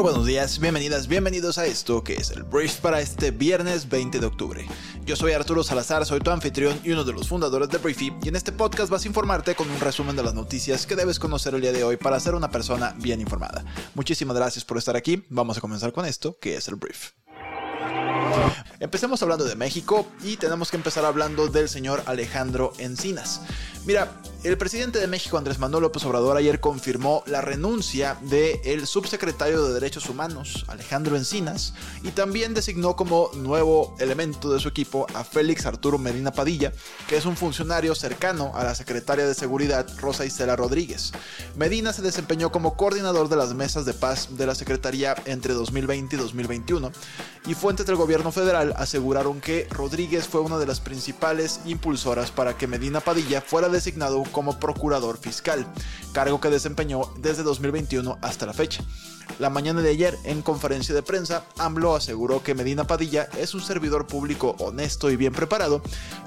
Muy buenos días, bienvenidas, bienvenidos a esto que es el Brief para este viernes 20 de octubre. Yo soy Arturo Salazar, soy tu anfitrión y uno de los fundadores de Briefy y en este podcast vas a informarte con un resumen de las noticias que debes conocer el día de hoy para ser una persona bien informada. Muchísimas gracias por estar aquí, vamos a comenzar con esto que es el Brief. Empecemos hablando de México y tenemos que empezar hablando del señor Alejandro Encinas. Mira, el presidente de México, Andrés Manuel López Obrador, ayer confirmó la renuncia del subsecretario de Derechos Humanos, Alejandro Encinas, y también designó como nuevo elemento de su equipo a Félix Arturo Medina Padilla, que es un funcionario cercano a la secretaria de Seguridad, Rosa Isela Rodríguez. Medina se desempeñó como coordinador de las mesas de paz de la Secretaría entre 2020 y 2021, y fuentes del gobierno federal aseguraron que Rodríguez fue una de las principales impulsoras para que Medina Padilla fuera designado como procurador fiscal, cargo que desempeñó desde 2021 hasta la fecha. La mañana de ayer, en conferencia de prensa, AMLO aseguró que Medina Padilla es un servidor público honesto y bien preparado,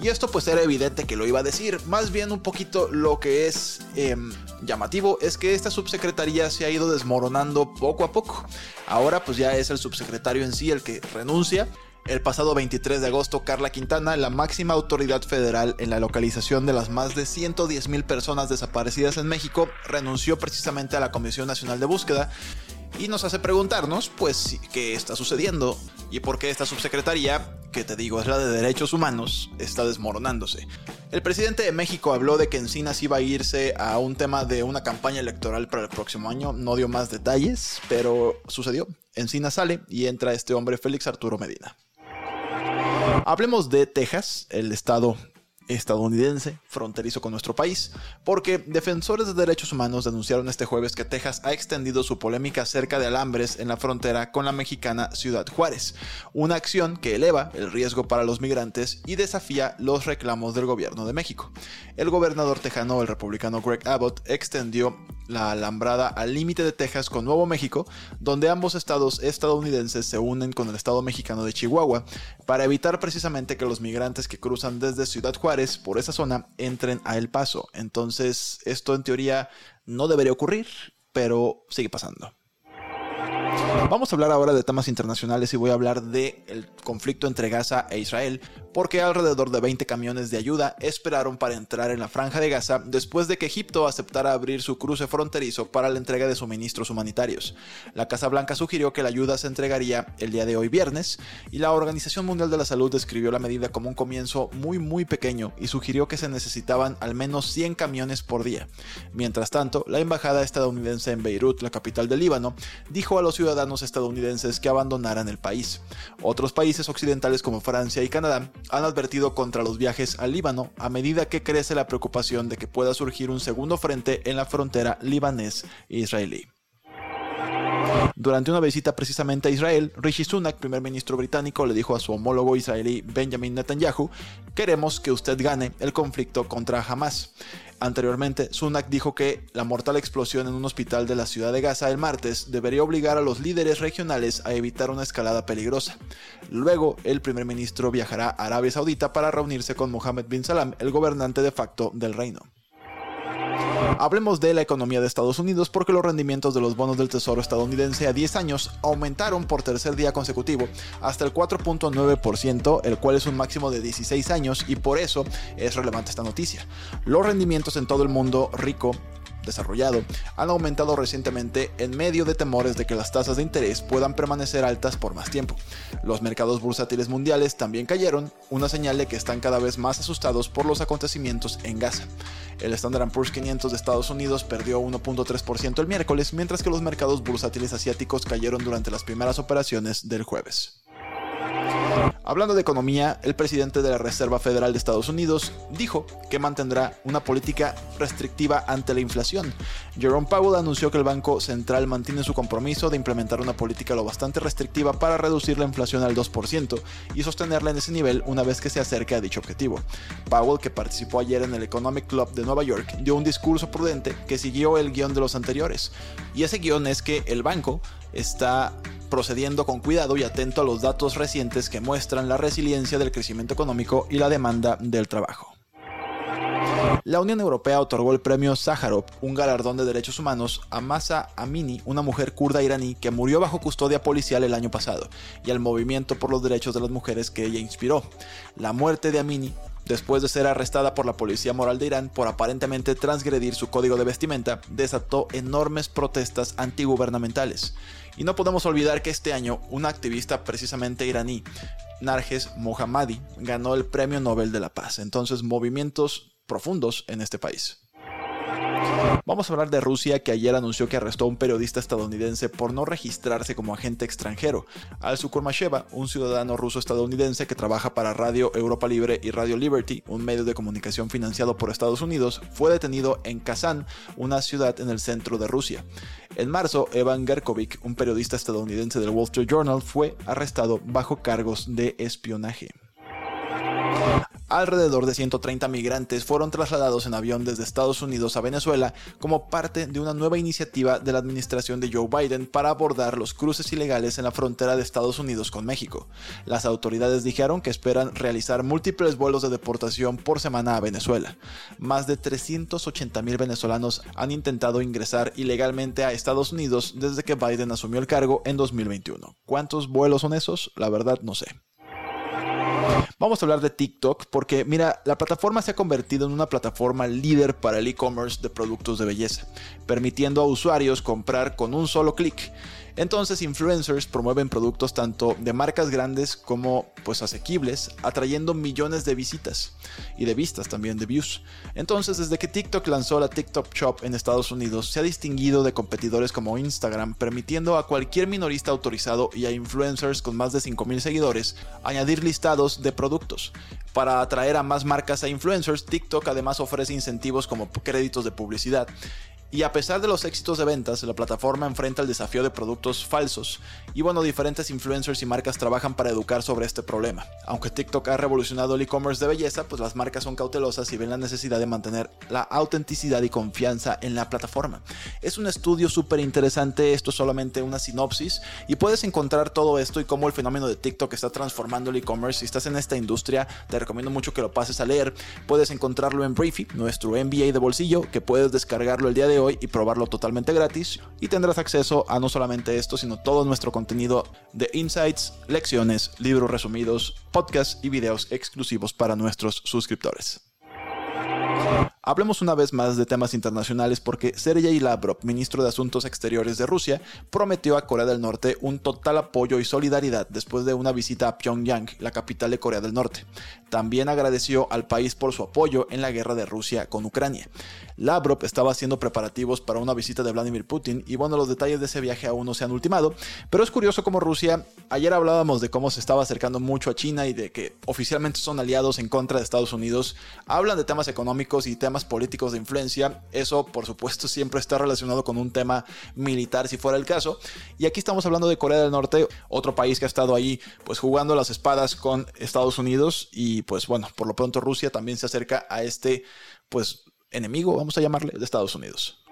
y esto pues era evidente que lo iba a decir, más bien un poquito lo que es em, llamativo es que esta subsecretaría se ha ido desmoronando poco a poco. Ahora pues ya es el subsecretario en sí el que renuncia, el pasado 23 de agosto, Carla Quintana, la máxima autoridad federal en la localización de las más de 110 mil personas desaparecidas en México, renunció precisamente a la Comisión Nacional de Búsqueda y nos hace preguntarnos, pues, qué está sucediendo y por qué esta subsecretaría, que te digo es la de Derechos Humanos, está desmoronándose. El presidente de México habló de que Encinas iba a irse a un tema de una campaña electoral para el próximo año, no dio más detalles, pero sucedió. Encinas sale y entra este hombre Félix Arturo Medina. Hablemos de Texas, el estado estadounidense fronterizo con nuestro país, porque defensores de derechos humanos denunciaron este jueves que Texas ha extendido su polémica acerca de alambres en la frontera con la mexicana Ciudad Juárez, una acción que eleva el riesgo para los migrantes y desafía los reclamos del gobierno de México. El gobernador tejano, el republicano Greg Abbott, extendió la alambrada al límite de Texas con Nuevo México, donde ambos estados estadounidenses se unen con el estado mexicano de Chihuahua, para evitar precisamente que los migrantes que cruzan desde Ciudad Juárez por esa zona entren a El Paso. Entonces, esto en teoría no debería ocurrir, pero sigue pasando. Vamos a hablar ahora de temas internacionales y voy a hablar del conflicto entre Gaza e Israel, porque alrededor de 20 camiones de ayuda esperaron para entrar en la franja de Gaza después de que Egipto aceptara abrir su cruce fronterizo para la entrega de suministros humanitarios. La Casa Blanca sugirió que la ayuda se entregaría el día de hoy viernes y la Organización Mundial de la Salud describió la medida como un comienzo muy muy pequeño y sugirió que se necesitaban al menos 100 camiones por día. Mientras tanto, la embajada estadounidense en Beirut, la capital del Líbano, dijo a los ciudadanos estadounidenses que abandonaran el país. Otros países occidentales como Francia y Canadá han advertido contra los viajes al Líbano a medida que crece la preocupación de que pueda surgir un segundo frente en la frontera libanés-israelí. Durante una visita precisamente a Israel, Rishi Sunak, primer ministro británico, le dijo a su homólogo israelí Benjamin Netanyahu, queremos que usted gane el conflicto contra Hamas. Anteriormente, Sunak dijo que la mortal explosión en un hospital de la ciudad de Gaza el martes debería obligar a los líderes regionales a evitar una escalada peligrosa. Luego, el primer ministro viajará a Arabia Saudita para reunirse con Mohammed bin Salam, el gobernante de facto del reino. Hablemos de la economía de Estados Unidos porque los rendimientos de los bonos del Tesoro estadounidense a 10 años aumentaron por tercer día consecutivo hasta el 4.9%, el cual es un máximo de 16 años y por eso es relevante esta noticia. Los rendimientos en todo el mundo rico desarrollado han aumentado recientemente en medio de temores de que las tasas de interés puedan permanecer altas por más tiempo. Los mercados bursátiles mundiales también cayeron, una señal de que están cada vez más asustados por los acontecimientos en Gaza. El Standard Poor's 500 de Estados Unidos perdió 1.3% el miércoles, mientras que los mercados bursátiles asiáticos cayeron durante las primeras operaciones del jueves. Hablando de economía, el presidente de la Reserva Federal de Estados Unidos dijo que mantendrá una política restrictiva ante la inflación. Jerome Powell anunció que el Banco Central mantiene su compromiso de implementar una política lo bastante restrictiva para reducir la inflación al 2% y sostenerla en ese nivel una vez que se acerque a dicho objetivo. Powell, que participó ayer en el Economic Club de Nueva York, dio un discurso prudente que siguió el guion de los anteriores. Y ese guion es que el banco está procediendo con cuidado y atento a los datos recientes que muestran la resiliencia del crecimiento económico y la demanda del trabajo. La Unión Europea otorgó el premio Sájarov, un galardón de derechos humanos, a Masa Amini, una mujer kurda iraní que murió bajo custodia policial el año pasado, y al movimiento por los derechos de las mujeres que ella inspiró. La muerte de Amini después de ser arrestada por la policía moral de Irán por aparentemente transgredir su código de vestimenta, desató enormes protestas antigubernamentales. Y no podemos olvidar que este año un activista precisamente iraní, Narges Mohammadi, ganó el Premio Nobel de la Paz. Entonces, movimientos profundos en este país. Vamos a hablar de Rusia que ayer anunció que arrestó a un periodista estadounidense por no registrarse como agente extranjero. Al Sukurmasheva, un ciudadano ruso estadounidense que trabaja para Radio Europa Libre y Radio Liberty, un medio de comunicación financiado por Estados Unidos, fue detenido en Kazán, una ciudad en el centro de Rusia. En marzo, Evan Gerkovic, un periodista estadounidense del Wall Street Journal, fue arrestado bajo cargos de espionaje. Alrededor de 130 migrantes fueron trasladados en avión desde Estados Unidos a Venezuela como parte de una nueva iniciativa de la administración de Joe Biden para abordar los cruces ilegales en la frontera de Estados Unidos con México. Las autoridades dijeron que esperan realizar múltiples vuelos de deportación por semana a Venezuela. Más de 380 mil venezolanos han intentado ingresar ilegalmente a Estados Unidos desde que Biden asumió el cargo en 2021. ¿Cuántos vuelos son esos? La verdad no sé. Vamos a hablar de TikTok porque, mira, la plataforma se ha convertido en una plataforma líder para el e-commerce de productos de belleza, permitiendo a usuarios comprar con un solo clic. Entonces influencers promueven productos tanto de marcas grandes como pues asequibles, atrayendo millones de visitas y de vistas también de views. Entonces desde que TikTok lanzó la TikTok Shop en Estados Unidos, se ha distinguido de competidores como Instagram, permitiendo a cualquier minorista autorizado y a influencers con más de 5.000 seguidores añadir listados de productos. Para atraer a más marcas e influencers, TikTok además ofrece incentivos como créditos de publicidad y a pesar de los éxitos de ventas, la plataforma enfrenta el desafío de productos falsos. Y bueno, diferentes influencers y marcas trabajan para educar sobre este problema. Aunque TikTok ha revolucionado el e-commerce de belleza, pues las marcas son cautelosas y ven la necesidad de mantener la autenticidad y confianza en la plataforma. Es un estudio súper interesante, esto es solamente una sinopsis y puedes encontrar todo esto y cómo el fenómeno de TikTok está transformando el e-commerce. Si estás en esta industria, te recomiendo mucho que lo pases a leer. Puedes encontrarlo en Briefy, nuestro MBA de bolsillo, que puedes descargarlo el día de hoy y probarlo totalmente gratis y tendrás acceso a no solamente esto, sino todo nuestro contenido de insights, lecciones, libros resumidos, podcasts y videos exclusivos para nuestros suscriptores. Hablemos una vez más de temas internacionales porque Sergei Lavrov, ministro de Asuntos Exteriores de Rusia, prometió a Corea del Norte un total apoyo y solidaridad después de una visita a Pyongyang, la capital de Corea del Norte. También agradeció al país por su apoyo en la guerra de Rusia con Ucrania. Lavrov estaba haciendo preparativos para una visita de Vladimir Putin y bueno, los detalles de ese viaje aún no se han ultimado, pero es curioso cómo Rusia, ayer hablábamos de cómo se estaba acercando mucho a China y de que oficialmente son aliados en contra de Estados Unidos, hablan de temas económicos y políticos de influencia. Eso, por supuesto, siempre está relacionado con un tema militar, si fuera el caso. Y aquí estamos hablando de Corea del Norte, otro país que ha estado ahí, pues jugando las espadas con Estados Unidos. Y pues bueno, por lo pronto Rusia también se acerca a este, pues, enemigo, vamos a llamarle, de Estados Unidos.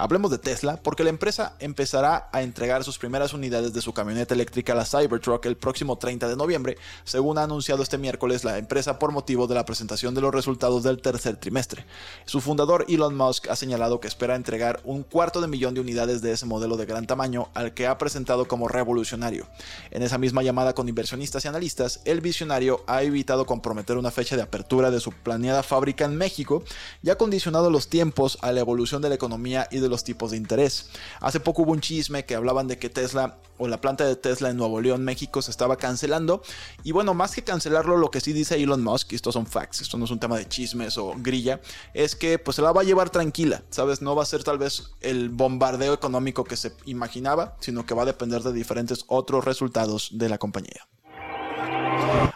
Hablemos de Tesla porque la empresa empezará a entregar sus primeras unidades de su camioneta eléctrica, la Cybertruck, el próximo 30 de noviembre, según ha anunciado este miércoles la empresa por motivo de la presentación de los resultados del tercer trimestre. Su fundador Elon Musk ha señalado que espera entregar un cuarto de millón de unidades de ese modelo de gran tamaño al que ha presentado como revolucionario. En esa misma llamada con inversionistas y analistas, el visionario ha evitado comprometer una fecha de apertura de su planeada fábrica en México y ha condicionado los tiempos a la evolución de la economía y de los tipos de interés. Hace poco hubo un chisme que hablaban de que Tesla o la planta de Tesla en Nuevo León, México, se estaba cancelando. Y bueno, más que cancelarlo, lo que sí dice Elon Musk, y estos son facts, esto no es un tema de chismes o grilla, es que pues se la va a llevar tranquila, ¿sabes? No va a ser tal vez el bombardeo económico que se imaginaba, sino que va a depender de diferentes otros resultados de la compañía.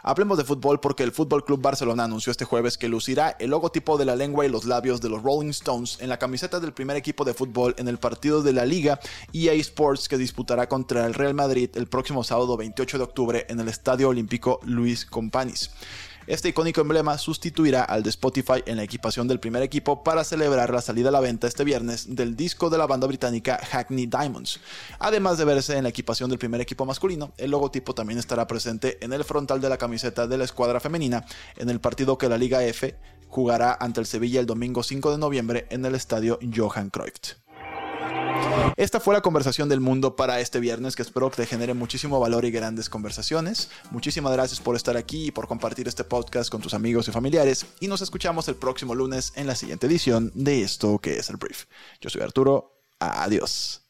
Hablemos de fútbol porque el Fútbol Club Barcelona anunció este jueves que lucirá el logotipo de la lengua y los labios de los Rolling Stones en la camiseta del primer equipo de fútbol en el partido de la Liga EA Sports que disputará contra el Real Madrid el próximo sábado 28 de octubre en el Estadio Olímpico Luis Companys. Este icónico emblema sustituirá al de Spotify en la equipación del primer equipo para celebrar la salida a la venta este viernes del disco de la banda británica Hackney Diamonds. Además de verse en la equipación del primer equipo masculino, el logotipo también estará presente en el frontal de la camiseta de la escuadra femenina en el partido que la Liga F jugará ante el Sevilla el domingo 5 de noviembre en el estadio Johan Cruyff. Esta fue la conversación del mundo para este viernes que espero que te genere muchísimo valor y grandes conversaciones. Muchísimas gracias por estar aquí y por compartir este podcast con tus amigos y familiares y nos escuchamos el próximo lunes en la siguiente edición de esto que es el brief. Yo soy Arturo, adiós.